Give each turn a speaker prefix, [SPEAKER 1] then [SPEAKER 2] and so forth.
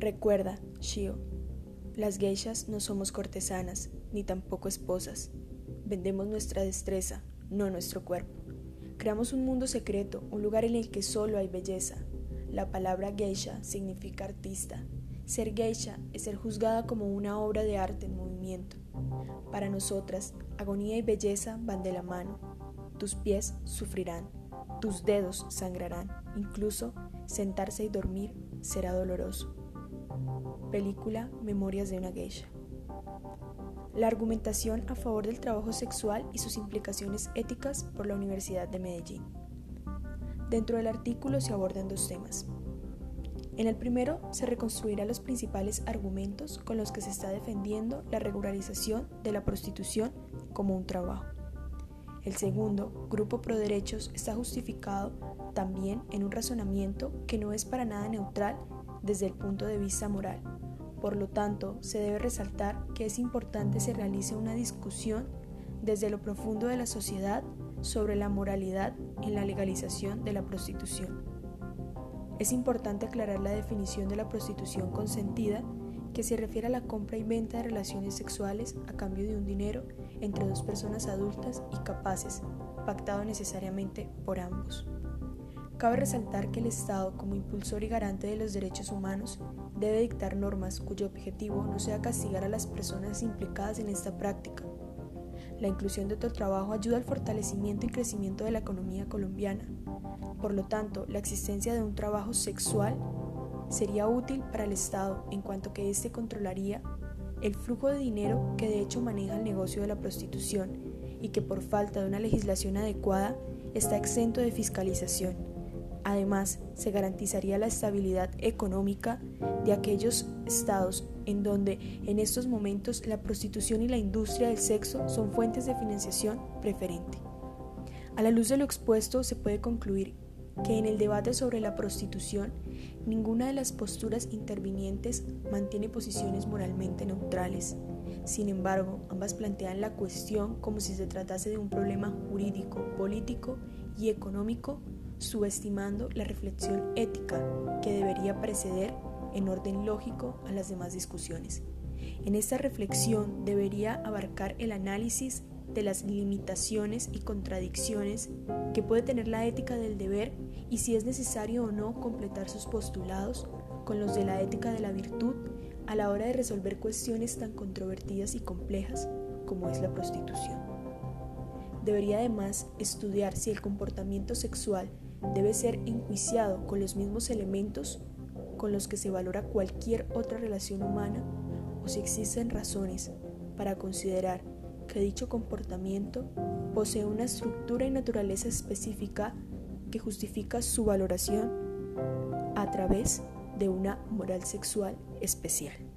[SPEAKER 1] Recuerda, Shio, las geishas no somos cortesanas, ni tampoco esposas. Vendemos nuestra destreza, no nuestro cuerpo. Creamos un mundo secreto, un lugar en el que solo hay belleza. La palabra geisha significa artista. Ser geisha es ser juzgada como una obra de arte en movimiento. Para nosotras, agonía y belleza van de la mano. Tus pies sufrirán, tus dedos sangrarán, incluso sentarse y dormir será doloroso. Película Memorias de una geisha. La argumentación a favor del trabajo sexual y sus implicaciones éticas por la Universidad de Medellín. Dentro del artículo se abordan dos temas. En el primero se reconstruirá los principales argumentos con los que se está defendiendo la regularización de la prostitución como un trabajo. El segundo, Grupo Pro Derechos, está justificado también en un razonamiento que no es para nada neutral desde el punto de vista moral. Por lo tanto, se debe resaltar que es importante se realice una discusión desde lo profundo de la sociedad sobre la moralidad en la legalización de la prostitución. Es importante aclarar la definición de la prostitución consentida que se refiere a la compra y venta de relaciones sexuales a cambio de un dinero entre dos personas adultas y capaces, pactado necesariamente por ambos. Cabe resaltar que el Estado, como impulsor y garante de los derechos humanos, debe dictar normas cuyo objetivo no sea castigar a las personas implicadas en esta práctica. La inclusión de otro trabajo ayuda al fortalecimiento y crecimiento de la economía colombiana. Por lo tanto, la existencia de un trabajo sexual sería útil para el Estado en cuanto que éste controlaría el flujo de dinero que de hecho maneja el negocio de la prostitución y que por falta de una legislación adecuada está exento de fiscalización. Además, se garantizaría la estabilidad económica de aquellos estados en donde en estos momentos la prostitución y la industria del sexo son fuentes de financiación preferente. A la luz de lo expuesto se puede concluir que en el debate sobre la prostitución ninguna de las posturas intervinientes mantiene posiciones moralmente neutrales. Sin embargo, ambas plantean la cuestión como si se tratase de un problema jurídico, político y económico subestimando la reflexión ética que debería preceder en orden lógico a las demás discusiones. En esta reflexión debería abarcar el análisis de las limitaciones y contradicciones que puede tener la ética del deber y si es necesario o no completar sus postulados con los de la ética de la virtud a la hora de resolver cuestiones tan controvertidas y complejas como es la prostitución. Debería además estudiar si el comportamiento sexual debe ser enjuiciado con los mismos elementos con los que se valora cualquier otra relación humana o si existen razones para considerar que dicho comportamiento posee una estructura y naturaleza específica que justifica su valoración a través de una moral sexual especial.